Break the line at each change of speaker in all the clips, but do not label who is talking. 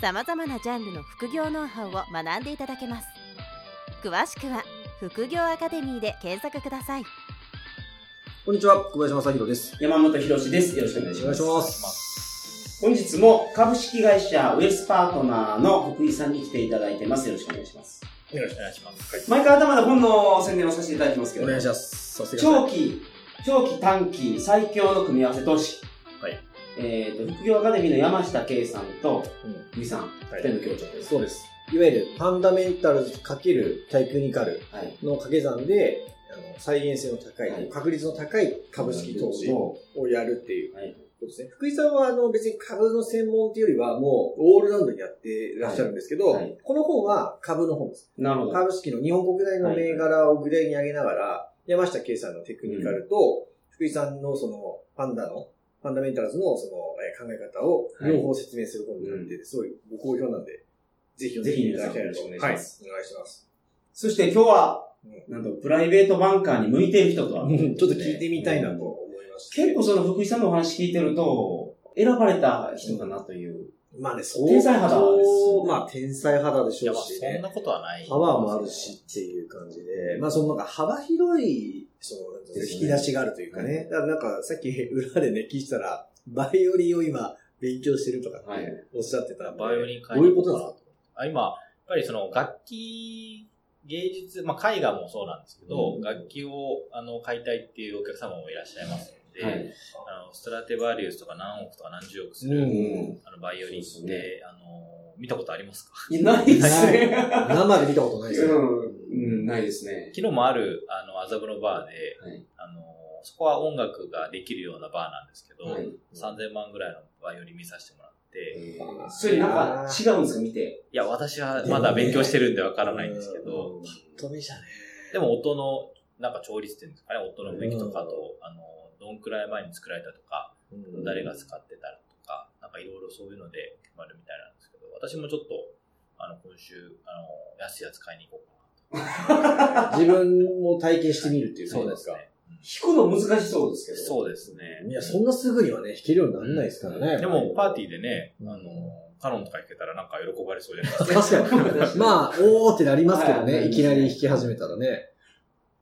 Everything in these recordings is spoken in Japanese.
さまざまなジャンルの副業ノウハウを学んでいただけます詳しくは「副業アカデミー」で検索ください
こんにちは、小林正宏です。
山本博史です。よろしくお願いします。本日も株式会社ウエスパートナーの福井さんに来ていただいてます。よろしくお願いします。
よろしくお願いします。
毎回頭で本の宣伝をさせていただきますけど、
お願いします。
長期、長期短期最強の組み合わせ投資。
はい。
えっ、と、副業アカデミーの山下圭さんと
うん
さん、
はい
二人の協調です。
そうです。いわゆるファンダメンタルズ×テクニカル
はい。
の掛け算で、あの再現性の高い、
はい
確率の高い株式投資をやるっていう
はい。
ことですね。福井さんはあの別に株の専門っていうよりはもうオールラウンドにやってらっしゃるんですけど、
はいはい
この本は株の本です。
なるほど。
株式の日本国内の銘柄を具体に上げながら、山下圭さんのテクニカルと、福井さんのその、ファンダの、ファンダメンタルズのその、えー考え方を両方説明する本になってて、すごいご好評なんで、ぜひ
ぜひ皆さんお願いします
はいお願いします。
そして今日は、
う
なんとプライベートバンカーに向いている人とは、
んちょっと聞いてみたいなと思いまして。
結構その福井さんのお話聞いてると、選ばれた人だなという。
まあね、そう
天才肌です
まあ天才肌でしょうしね。
そんなことはない。
パワーもあるしっていう感じで、まあそのなんか幅広い、その、引き出しがあるというかね。だからなんかさっき 裏でね、聞いてたら、バイオリンを今勉強してるとかって
はい
おっしゃってたんで。
バイオリン
どういうことなんですか？
あ今、やっぱりその楽器、芸術、まあ絵画もそうなんですけど、
うん
楽器をあの買いたいっていうお客様もいらっしゃいますので、
はい。
あのストラテバリウスとか何億とか何十億す
う
る、
ん。
あのバイオリンって、
ね
あの見たことありますか？
いないですね。
生で見たことないですよ。
うん、うん、ないですね。
昨日もあるあの麻布のバーで、
はい。
あのそこは音楽ができるようなバーなんですけど、
はい。
3000万ぐらいのバイオリン見させてもらって、
それなんか違うんですか？見て。
いや、私はまだ勉強してるんでわからないんですけど、
飛びじゃね。
でも音の、なんか調律っていうんですかね、音の雰囲気とかと、あの、どんくらい前に作られたとか、誰が使ってたとか、なんかいろいろそういうので決まるみたいなんですけど、私もちょっと、あの、今週、あの、安いやつ買いに行こうか
自分も体験してみるっていう
なと。
ことですか。
ね。
弾くの難しそうですけど。
そうですね。
いや、そんなすぐにはね、弾けるようにならないですからね。
でも、パーティーでね、
うん
あの、カノンとか弾けたらなんか喜ばれそうじゃないですか。
確かに。まあ、おーってなりますけど
はい
ね。いきなり弾き始めたらね。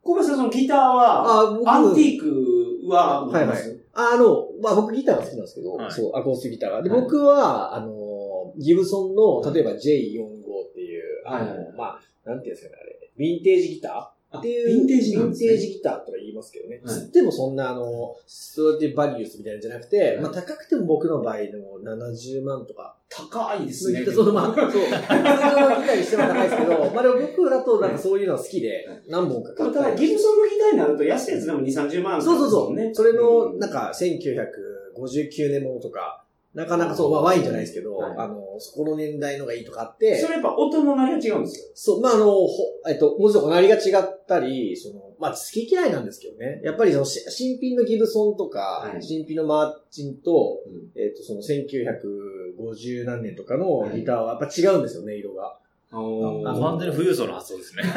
小林さん、そのギターは、アンティークは持ってます、
はいあの、まあ僕ギターが好きなんですけど、
はい。
そう、アコースティギターが。で、
はい。
僕は、あの、ギブソンの、例えば J45 っていう、あの、
はい
まあ、なんていうんですかね、あれ、ヴィンテージギター
あ
っていう、
ヴィンテージね
ヴィンテージギターとか言いますけどね。
はい
つってもそんな、あの、ストラティバリウスみたいなんじゃなくて、
い
まあ高くても僕の場合でも70万とか。
高いですね。
そのまあ、そう、通常のギターにしては高いですけど、まあでも僕だとなんかそういうのは好きで、何本か買ったり
ギブソンのギターになると安いやつでも2、30万
そうそうそう。
ね。
それの、
うん
なんか、1959年ものとか、なかなかそう、まあ、ワインじゃないですけど、
はい
あの、そこの年代のがいいとかあって、
それやっぱ音の鳴りが違うんですよ。
そう、まあ、あの、ほえっと、もちろんおなりが違ったり、その、まあ、好き嫌いなんですけどね。やっぱりその、し新品のギブソンとか、
はい
新品のマーチンと、
うん
えっと、その1950何年とかのギターはやっぱ違うんですよね、色が。
お
あの
完全に富裕層の発想ですね。
違う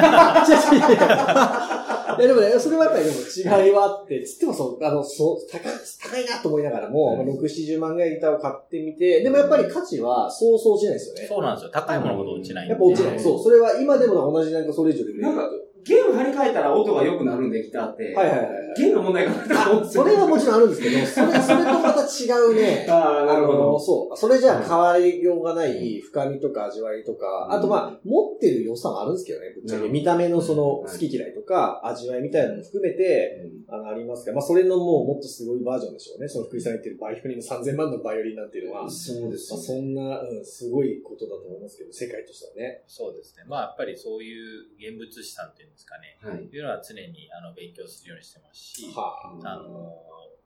違う違ういやでもね、それはやっぱりでも違いはあって、つってもそう、あの、そう、高い、高いなと思いながらも、
うん
まあ6、70万ぐらいギターを買ってみて、でもやっぱり価値はそうそう落ちないですよね。
そうなんですよ。高いものほど落ちないんで。
やっぱ落ちない。
うん
そう、それは今でも同じなんかそれ以上で売れる
なんか、ゲーム張り替えたら音が良くなるんで、ギターって。
はいはいはいはい。
弦の問題があると思うんですよ。
それはもちろんあるんですけど、それ、それとまた違うね。
ああ、なるほど。
そう。それじゃあ変わりようがない深みとか味わいとか、あとまあ、持ってる良さもあるんですけどね、ぶっちゃけ。
うん
見た目のその
はい
好き嫌いとか、味わいみたいなのも含めて、あの、ありますが、まあ、それのもうもっとすごいバージョンでしょうね。その福井さんが言ってるバイオリンの3000万のバイオリンなんていうのは、まあ、
そうです
そんな、うん、すごいことだと思いますけど、世界としてはね。
そうですね。まあやっぱりそういう現物資産っていうんですかね。
はい。
いうのは常にあの勉強するようにしてますし、
は
あ。の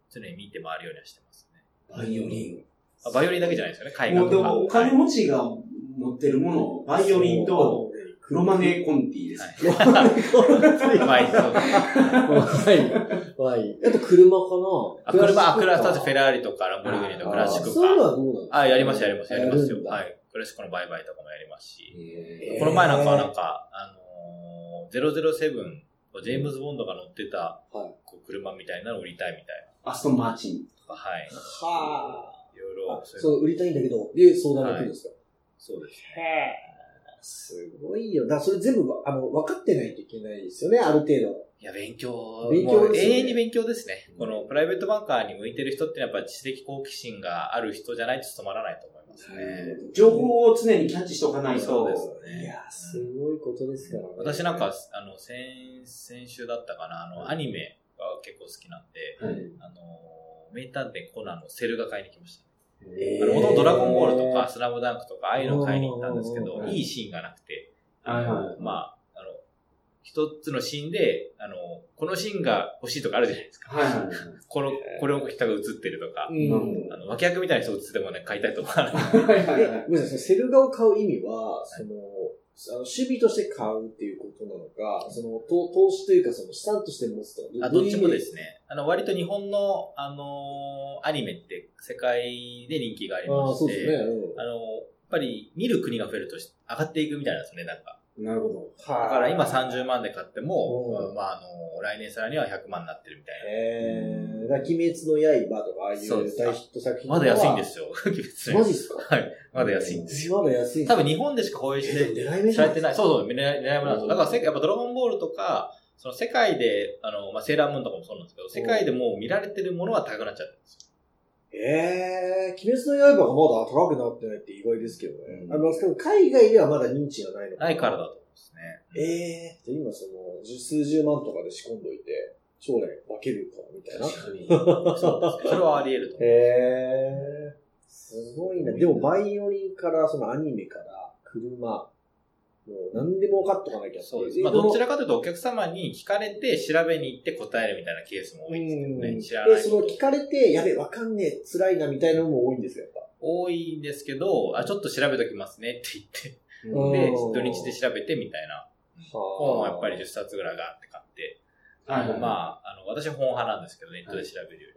常に見て回るようにはしてますね。
バイオリン。
あバイオリンだけじゃないですよね、絵画とか。
もうでも、お金
はい
持ちが持ってるものを、バイオリンと黒マネコンティです。
はい。そう
はい。はい。あと車か
あ、車、あ、クラス、
タ
フェラーリとか、ランボルギーニとかクラシックか。あ、やります、やります、やりますよ。はい。クラシックの売買とかもやりますし。
え
この前なんかはなんか、あのー、007、ジェームズ・ボンドが乗ってた、
はい
車みたいなのを売りたいみたい
ーアストンマーチン。
なとか、はい。
はあ。
いろいろ、そう
売りたいんだけど、で、相談できるんですか？
そうです。
すごいよ。だからそれ全部、あの、分かってないといけないですよね、ある程度。
いや、勉強、
勉強
もう
ですよね
永遠に勉強ですね。このプライベートバンカーに向いてる人ってやっぱ知的好奇心がある人じゃないと務まらないと思いますね。
情報を常にキャッチしておかないと。
そうですね。
いや、すごいことですからね。
私なんか、あの、先、先週だったかな、あの、アニメが結構好きなんで、
はい
あの、名探偵コナンのセルが買いに来ました。
え
あの、ドラゴンボールとか、スラムダンクとか、ああいうのを買いに行ったんですけど、
うん
いいシーンがなくて、あの、まあ、あの、一つのシーンで、あの、このシーンが欲しいとかあるじゃないですか。
はい。
この、これを人が映ってるとか
う、。
うん
あの、脇役みたいな人映っててもね、買いたいと思わない。
はいはいはい
え、ごめんなさい、セル画を買う意味は、その、あの趣味として買うっていうことなのか、その、投投資というか、その資産として持つとか、
あどっちもですね。あの、割と日本の、あのーアニメって世界で人気があり
ああ、
まして、
そうですね。うん
あの、やっぱり見る国が増えるとし上がっていくみたいなんですよね、なんか。
なるほど。
だから今30万で買っても
う、ん
まあ、あの、来年さらには100万になってるみたい
えー、だ鬼滅の刃とか、ああいう大ヒット作品
な。まだ安いんで
よ。
すよ、鬼滅の刃
マジっすか？
はい。まだ安いんですよ。
まだ安いん
多分日本でしか放映して
え狙い目
知られてない。そうそう、狙い目なんですよ。だからやっぱドラゴンボールとか、その世界で、あの、まあ、セーラームーンとかもそうなんですけど、世界でもう見られてるものは高くなっちゃってるんですよ。
えー、鬼滅の刃がまだ高くなってないって意外ですけどね。
うん
あの、しかも海外ではまだ認知がないの
ないからだと思うんですね。
ええー、今その、十数十万とかで仕込んどいて、将来化けるかもみたいな。
確かに。
そうですね。それはあり得ると思う。
へ えー、すごいな。でも、バイオリンから、そのアニメから、車、もう何でも分かっとかなきゃ
そうです。まあ、どちらかというとお客様に聞かれて調べに行って答えるみたいなケースも多いんですけどね。知らな
で、
い
その聞かれて、やべ、わかんねえ、辛いな、みたいなのも多いんですよ、やっぱ。
多いんですけど、あ、ちょっと調べときますねって言って、
うん
で、土日で調べてみたいな。本をやっぱり10
あ
冊ぐらいガーって買って、
はいはい
まあ、あの、私は本派なんですけど、ネットで調べるよ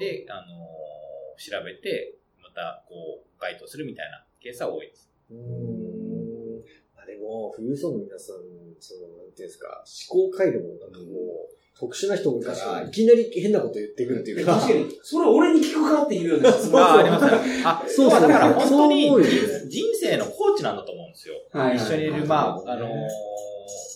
り。
ー
で、あのー調べて、また、こう、該当するみたいなケースは多いです。
うーん。あでも、富裕層の皆さん、その、なんていうんですか、思考回路もなんかもう、特殊な人多いから、いきなり変なこと言ってくるっていうか。
確かに、それ俺に聞くかっていうような質問。
あ、あ りますね。あ、
そ
そうう
そう
だから本当
そう
に人生のコーチなんだと思うんですよ。
はいはい
一緒にいる、まあ、あのー、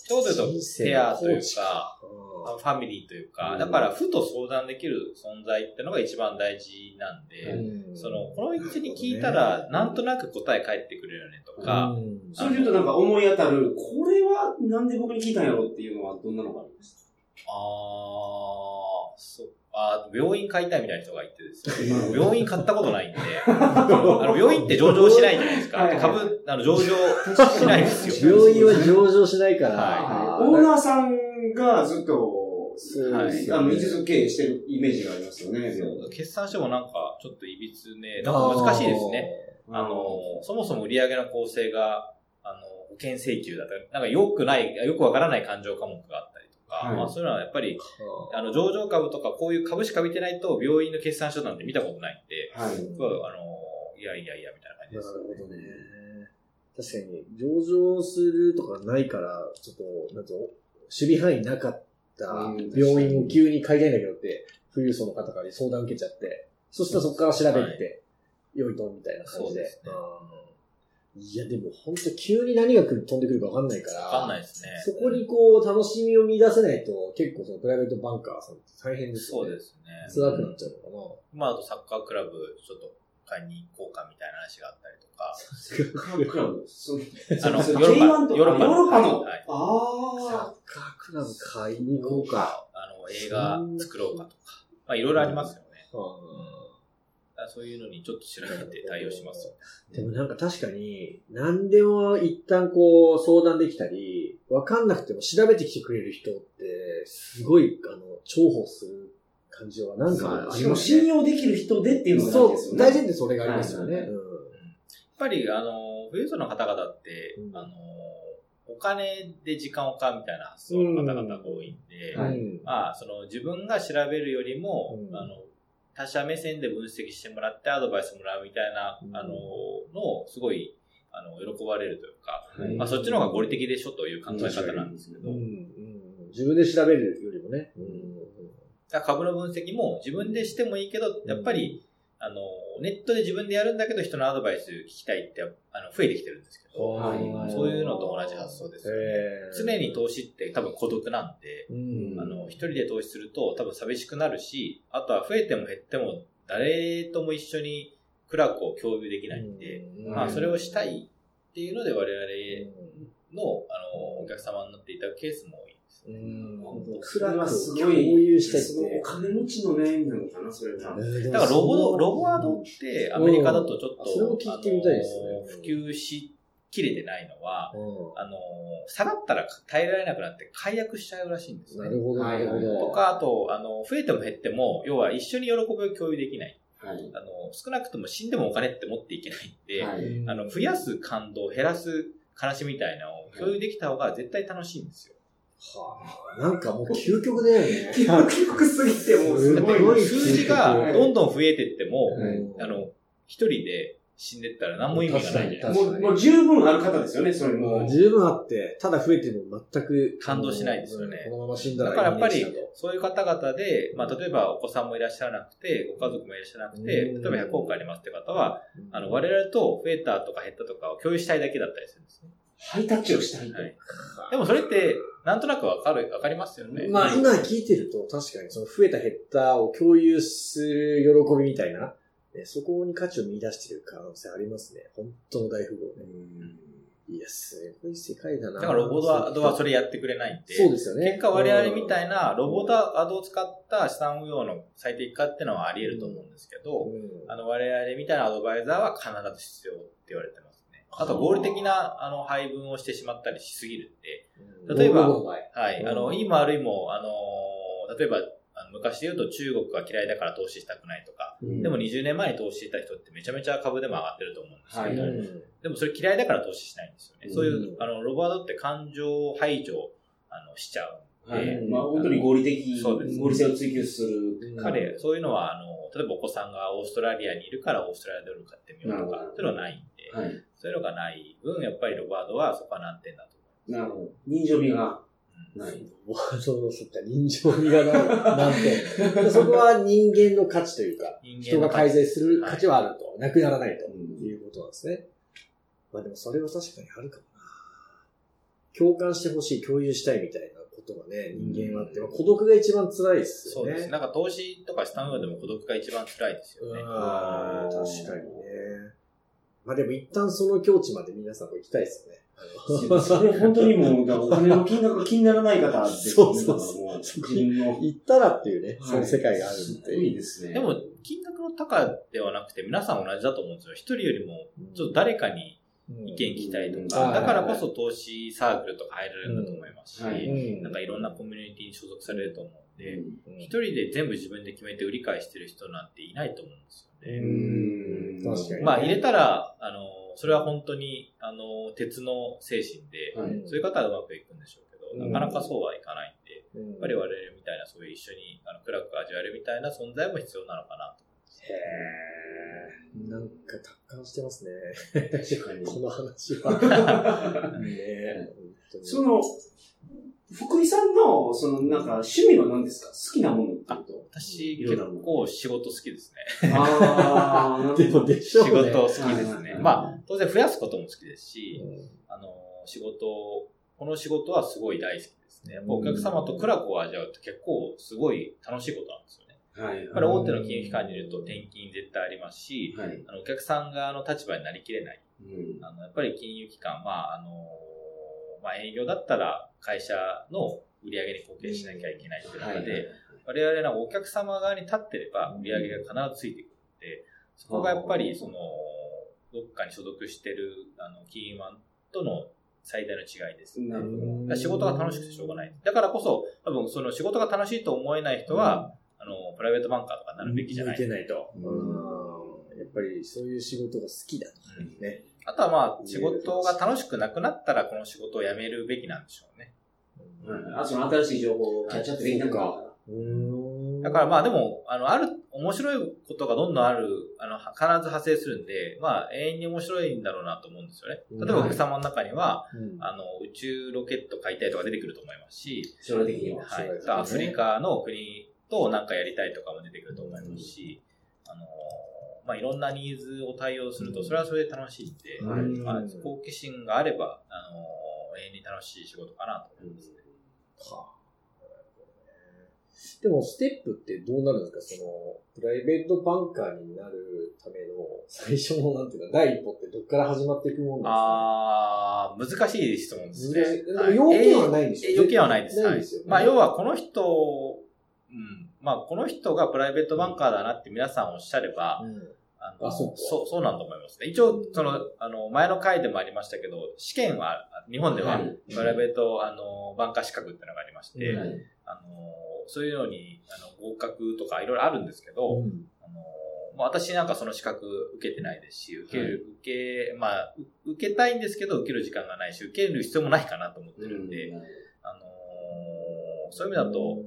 一言で言うと、
人生
ペアというか、
うん
ファミリーというか、
うん。
だから、ふと相談できる存在ってのが一番大事なんで、
うん。
その、この位置に聞いたら、なんとなく答え返ってくるよねとか、
うん。
それで言うとなんか思い当たる、これはなんで僕に聞いたんやろっていうのはどんなのがあります
あー、そう。あー病院買いたいみたいな人がいてですね。
か
病院買ったことないんで、あの病院って上場しないじゃないですか。
はいはい。
株、あの上場しないですよ。
病院は上場しないから、
は
オーナーさんがずっと、
そう
はい
あの、一途経営してるイメージがありますよね。
そう決算書もなんか、ちょっといびつね、なんか難しいですね。あの、そもそも売上の構成が、あの、保険請求だったり、なんか良くない、よくわからない感情科目があったりとか、
はい
まあそういうのはやっぱり、
あ
あの、上場株とかこういう株しか見てないと、病院の決算書なんて見たことないんで、
はい。
あの、いやいやいや、みたいな感じです。
なるほどね。確かに、上場するとかないから、ちょっと、なんと、守備範囲なかった
うん
病院を急に買いたいんだけどって、富裕層の方から相談受けちゃって、そしたらそこから調べて、良いと、みたいな感じで。
ですね
うんいや、でも本当急に何が飛んでくるか分かんないから、
わかんないですね。
そこにこう、楽しみを見出せないと、結構そのプライベートバンカーさんって大変ですよね。
そうですね。
辛くなっちゃうのかな。
今だとサッカークラブちょっと買いに行こうかみたいな話があったりとか、
クラブ。そ
あの、
そ
ヨーロッパ
J1 と
ヨーロッパ
ヨーロッパの。
はい
あ
サッカークラブ買いに行こうか。
あの、映画作ろうかとか、まあいろいろありますよね。
うん
そういうのにちょっと調べて対応しますよ。
でもなんか確かに、何でも一旦こう相談できたり、わかんなくても調べてきてくれる人って、すごい、あの、重宝する感じはなんか
あ。
りますね。
信用できる人でっていうのが
そう
大事ですよね。
大事ってそれがありますよね。
はい
うん
ぱり、あの、富裕層の方々って、
うん。
あの、お金で時間を買うみたいな発想の方々が多いんで、
はい。
うん
まあ、その自分が調べるよりも、
うん。
あの、他者目線で分析してもらってアドバイスもらうみたいな、
うん。
あの、のをすごい、あの、喜ばれるというか、
はい。
まあ、そっちの方が合理的でしょという考え方なんですけど、
うん。うん。自分で調べるよりもね。
だから株の分析も自分でしてもいいけど、やっぱり、あの、ネットで自分でやるんだけど人のアドバイス聞きたいって、あの、増えてきてるんですけど、
はい
そういうのと同じ発想ですよね。常に投資って多分孤独なんで、
うん。
あの、一人で投資すると多分寂しくなるし、あとは増えても減っても誰とも一緒に苦楽を共有できないんで、
うん。
まあそれをしたいっていうので我々の、あの、お客様になっていただくケースも。
うん
それはすごい、
共有したいって
お金持ちの悩みなのかな、それは。
だからロボ、ロボワードってアメリカだとちょっと、
それも聞いてみたいですね
あの普及しきれてないのは、
う
あの、下がったら耐えられなくなって解約しちゃうらしいんですね。
んなるほど、なるほど。
とか、あと、あの、増えても減っても、要は一緒に喜びを共有できない。
はい。
あの、少なくとも死んでもお金って持っていけないんで、
はい。
うん
あの、増やす感動、減らす悲しみみたいなのを共有できた方が絶対楽しいんですよ。
はあ、なんかもう究極だよね。
結局すぎて、もうすごい。
数字がどんどん増えてっても、
うん
あの、一人で死んでったら何も意味がないじゃないですか。
もう、もう十分ある方ですよね、それもう。
十分あって、ただ増えても全く
感動しないですよね
うんこのまま死んだら
だからやっぱりそういう方々で、まあ、例えばお子さんもいらっしゃらなくて、ご家族もいらっしゃらなくて、例え
うん
ば100億ありますって方は、あの、我々と増えたとか減ったとかを共有したいだけだったりするんですね。
ハイタッチをしたいと。
はいでもそれって、なんとなくわかる、わかりますよね。
まあ今聞いてると確かにその増えた減ったを共有する喜びみたいな、ね、そこに価値を見出してる可能性ありますね。本当の大富豪ね。いや、すごい世界だな。
だからロボドアドはそれやってくれないんで、
そうですよね。
結果我々みた
い
いなロボドアドを使った資産運用の最適化っていうのはあり得ると思うんですけど、あの我々みたいなアドバイザーは必ず必要って言われてますね。あと合理的なあの配分をしてしまったりしすぎるん。で、例えばはい。
うん。
あの、いいも悪いも、あの、例えば、昔で言うと中国が嫌いだから投資したくないとか、でも20年前に投資してた人ってめちゃめちゃ株でも上がってると思うんですけど、
はい。
でもそれ嫌いだから投資しないんですよね。そういうう、
ん。
あの、ロボアドって感情排除、あの、しちゃうんで、
はい。まあ本当に合理的、合理性を追求する。
彼、そういうのは、あの、例えばお子さんがオーストラリアにいるからオーストラリアドル買ってみようとか、
なるほど
そういうのはないんで、
はい。
そういうのがない分、やっぱりロボアドはそこは難点だと思い
なるほど。人情味が
ます。うん
ない。
そう、そっか、人情味がない。なんて。そこは人間の価値というか、
人
人が
間の
改善する価値はあると。なくならないと
うん
いうことなんですね。まあでもそれは確かにあるかもな。共感してほしい、共有したいみたいなことがね、人間はあって、まあ孤独が一番辛いですよね。
そうです。なんか投資とか資産運用でも孤独が一番辛いですよね。
ああ、確かにね。まあでも一旦その境地まで皆さんも行きたいですよね。あの
それ本当にもう、お金の金額が気にならない方ですね。
そうそうそう。行ったらっていうね、
はい
そういう世界がある
すご
っていう。
いですね。
でも、金額の高ではなくて、皆さん同じだと思うんですよ。一人よりも、ちょっと誰かに意見聞きたいと
うん
か、
うん
だからこそ投資サークルとか入れるんだと思いますし、なんかいろんなコミュニティに所属されると思うんで、
うん。
一人で全部自分で決めて売り買いしてる人なんていないと思うんですよね。
うん。
確かにね。
まあ入れたら、あの、それは本当に、あの、鉄の精神で、
はい。
そういう方はうまくいくんでしょうけど、
うん。
なかなかそうはいかないんで、
うん、
やっぱり我々みたいなそういう一緒にあの苦楽味わえるみたいな存在も必要なのかなと。
へーなんか達観してますね。
確かに。
この話は。ね
その、福井さんの、その、なんか、趣味は何ですか？好きなものっていうと？
私結構仕事好きですね。
ああ、なるほど
でもでしょうね。
仕事好きですね。まあ、当然増やすことも好きですし、
うん
あの、仕事、この仕事はすごい大好きですね。お客様と苦楽を味わうって結構すごい楽しいことなんですよね。
はい。
やっぱり大手の金融機関にいると転勤絶対ありますし、
はい。
あのお客さん側の立場になりきれない。
うん。
あのやっぱり金融機関、まあ、あの、まあ営業だったら会社の売り上げに貢献しなきゃいけないっていう中で、我々のお客様側に立ってれば売り上げが必ずついてくるので、そこがやっぱりその、どっかに所属してるあの金融マンとの最大の違いです。
なるほど。
だから仕事が楽しくてしょうがない。だからこそ、多分その仕事が楽しいと思えない人は、あの、プライベートバンカーとかになるべきじゃない。
向いてないと。やっぱりそういう仕事が好きだと。ね。
あとはまあ、仕事が楽しくなくなったら、この仕事を辞めるべきなんでしょうね。
うんあ、その新しい情報をキャッチアップできなから。
うーん
だからまあでも、あの、ある、面白いことがどんどんある、あの、必ず派生するんで、まあ、永遠に面白いんだろうなと思うんですよね。例えばお客様の中には、
うん
あの、宇宙ロケット買いたいとか出てくると思いますし、
将来的には。
はい。
そうですね
アフリカの国となんかやりたいとかも出てくると思いますし、あの、まあ、いろんなニーズを対応すると、それはそれで楽しいんで、
はい。
うん
まあ、好奇心があれば、あの、永遠に楽しい仕事かなと思いますね。
はあ。でも、ステップってどうなるんですか？その、プライベートバンカーになるための最初の、なんていうか、第一歩ってどっから始まっていくもんなん
あー、難しい質問ですね。
難しい。でも要件はないんでしょ
えー要件はないです。
ないですよ。ね
はい。まあ、要はこの人、うん。まあ、この人がプライベートバンカーだなって皆さんおっしゃれば、
うん。
あの
あそうか。
そう、そうなんだと思いますね。一応、その、あの、前の回でもありましたけど、試験は、日本では
はい、
プライベート、あの、バンカー資格っていうのがありまして、あの、そういうのに、あの、合格とかいろいろあるんですけど、
うん。
あの、まあ、私なんかその資格受けてないですし、受ける、受け、まあ、う受けたいんですけど、受ける時間がないし、受ける必要もないかなと思ってるんで、あのそういう意味だと、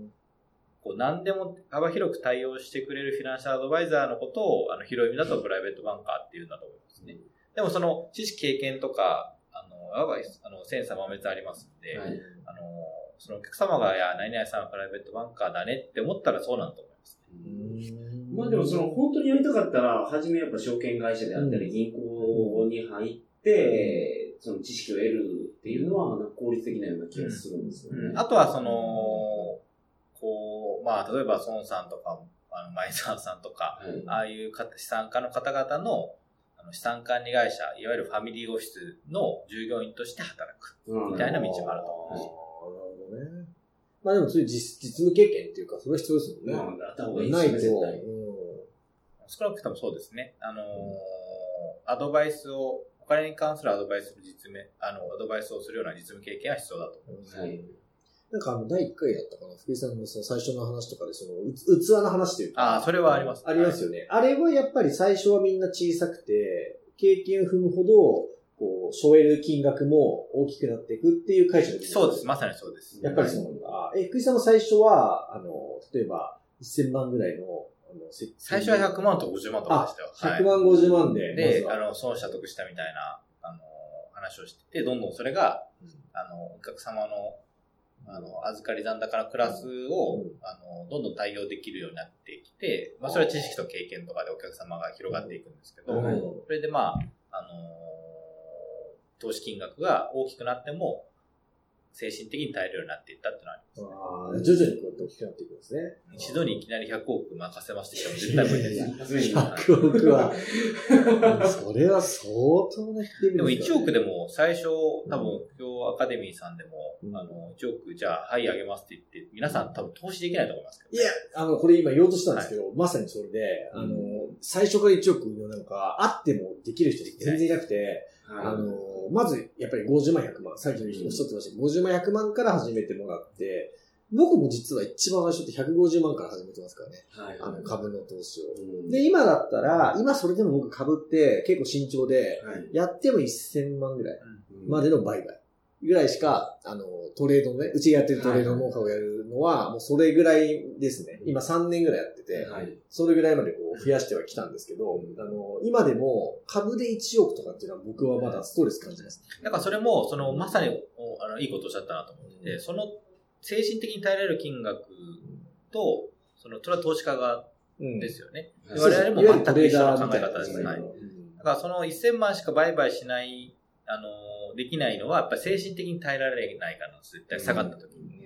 こう何でも幅広く対応してくれるフィナンシャルアドバイザーのことを、あの、広い意味だとプライベートバンカーっていうんだと思いますね。でもその、知識経験とか、あの、やばい、あの、センサー豆滅ありますんで、
はい
あの、そのお客様が、いや、何々さんはプライベートバンカーだねって思ったらそうなんだと思いますね。
まあでもその本当にやりたかったら、初めやっぱ証券会社であったり、
うん
銀行に入って、その知識を得るっていうのは、効率的なような気がするんですよね。
あとはその、まあ、例えば孫さんとか、あの、前澤さんとか、
はい
ああいう方資産家の方々の、あの資産管理会社、いわゆるファミリーオフィスの従業員として働く。
うん
みたいな道もあると思
ああ、なる
うし
ほどね。まあでもそういう実実務経験っていうか、それは必要ですもんね。
まあ、あった方がいい
ないと、
ですよね、絶対。
うん
少なくともそうですね。あのーアドバイスを、お金に関するアドバイスの実務、あの、アドバイスをするような実務経験は必要だと思います。
はい。
なんかあの、第1回だったかな、福井さんのその最初の話とかで、その、器の話というか。
ああ、それはあります。
ありますよね。あれはやっぱり最初はみんな小さくて、経験を踏むほど、こう、背負える金額も大きくなっていくっていう解釈
そうです。。まさにそうです。
やっぱりそうなんだ。え、福井さんの最初は、あの、例えば、1000万ぐらいの、あの、
最初は100万とか50万とかでしたよ。はい
100万、50万で。
で、あの、損した得したみたいな、あの、話をしてて、どんどんそれが、あの、お客様の、あの、預かり残高のクラスを、
うん。
あの、どんどん対応できるようになってきて、まあ、それは知識と経験とかでお客様が広がっていくんですけど、
はい
それでまあ、あの投資金額が大きくなっても、精神的に耐えるようになっていったっていうのはあります。
あー徐々にこうやって大きくなっていくんですね。
一度にいきなり100億任せますって人も絶対無理です。
いやいや
初めに
100億は、それは相当な低
でも1億で
も、
も最初、多分、今日アカデミーさんでも、
うん。
あの、1億じゃあ、はい、あげますって言って、皆さん多分投資できないと思いますけど、
いや、あの、これ今言おうとしたんですけど、まさにそれで、あの、最初から1億のなんか、あってもできる人全然いなくて、あ
は
の、まず、やっぱり50万100万、さっきの人おっしゃってましたけど、50万100万から始めてもらって、僕も実は一番最初って150万から始めてますからね。
い。はい。
あの、株の投資を。
うん
で、今だったら、今それでも僕株って結構慎重で、
はい。
やっても1000万ぐらい
うん
までの売買ぐらいしか、あの、トレードのね、うちがやってるトレードのノウハウをやるのは、もうそれぐらいですね。今3年ぐらいやってて、
はい。
それぐらいまでこう増やしてはきたんですけど、あの、今でも株で1億とかっていうのは僕はまだストレス感じます。
だからそれも、その、まさに、おあの、いいことをおっしゃったなと思ってて、その、精神的に耐えられる金額と、その、それは投資家側
うん
ですよね。
はい
我々も全く一緒の考え方です。
ね。
だからその1000万しか売買しない、あの、できないのは、やっぱり精神的に耐えられないから絶対下がった時に。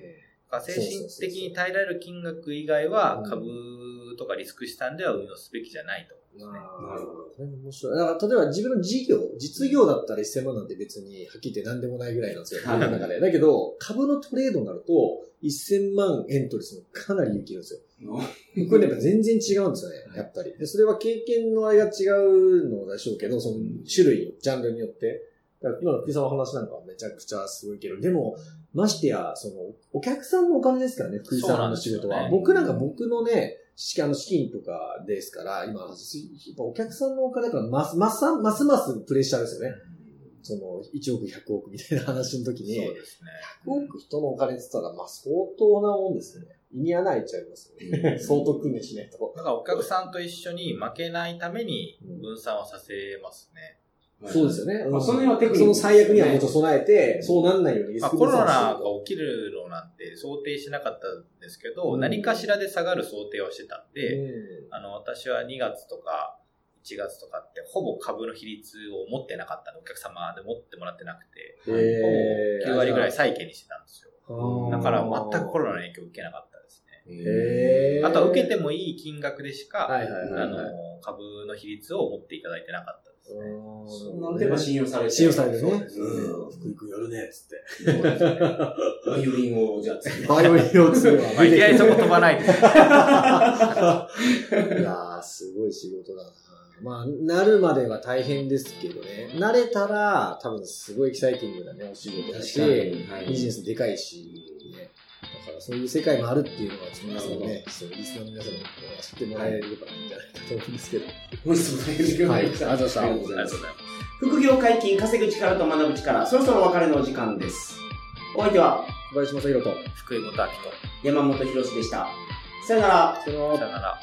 だから精神的に耐えられる金額以外は
うん
株とかリスク資産では運用すべきじゃないと思うんですね。
なるほど。面白い。だから、例えば自分の事業、実業だったら1000万なんて別に、はっきり言って何でもないぐらいなんですよ。の中で。だけど、株のトレードになると、1000万エントリーするのかなり勇気いるんですよ。これね、やっぱ全然違うんですよね、やっぱり。で、それは経験のあれが違うのでしょうけど、その種類、ジャンルによって。だから今の福井さんの話なんかはめちゃくちゃすごいけど、でも、ましてや、その、お客さんのお金ですからね、福井さんの仕事は。
ね
僕なんか僕のね、資あの資金とかですから、今、お客さんのお金だから、ます、ます、ますますプレッシャーですよね。その、1億、100億みたいな話の時に、
そうですね。
100億人のお金って言ったら、まあ相当なもんですよね。胃に穴開いちゃいますよね。相当訓練しないと。
だからお客さんと一緒に負けないために分散はさせますね。
そうですよね。
まあその辺はテクニック
その最悪にはもっと備えて、そうなんないようにリス
まあ、
ク
コロナが
が
起きるのなんて想定しなかったんですけど、
うん。
何かしらで下がる想定はしてたんで、
う
あの、私は2月とか1月とかってほぼ株の比率を持ってなかったんで、お客様で持ってもらってなくて、
んへー。
9割ぐらい債券にしてたんですよ。だから全くコロナの影響を受けなかったですね。
へー。
あとは受けてもいい金額でしか、
はいはいはいはい。
あの、株の比率を持っていただいてなかったですね。
なんていうか信用されて
信用されるね。
そう
ん
福井君やるね、つって。
バイオリンをじゃあ次。
バイオリンを継ぐわ
まあ、いきなりそこ飛ばないです。
いやー、すごい仕事だな。まあ、なるまでは大変ですけどね。慣れたら、多分すごいエキサイティングなね、お仕事だし、
はい
ビジネスでかいし、そういう世界もあるっていうのは、皆さんね、そうリスナーの皆さんに知ってもらえればいいんじゃないかと思うんですけど。
本日も大変時間がありました。
はいありがとうございました
ありがとうございます。副業解禁、稼ぐ力と学ぶ力、そろそろお別れのお時間です。お相手は
小林正宏と、
福井元明と、
山本博史でした。さよなら。
さよなら。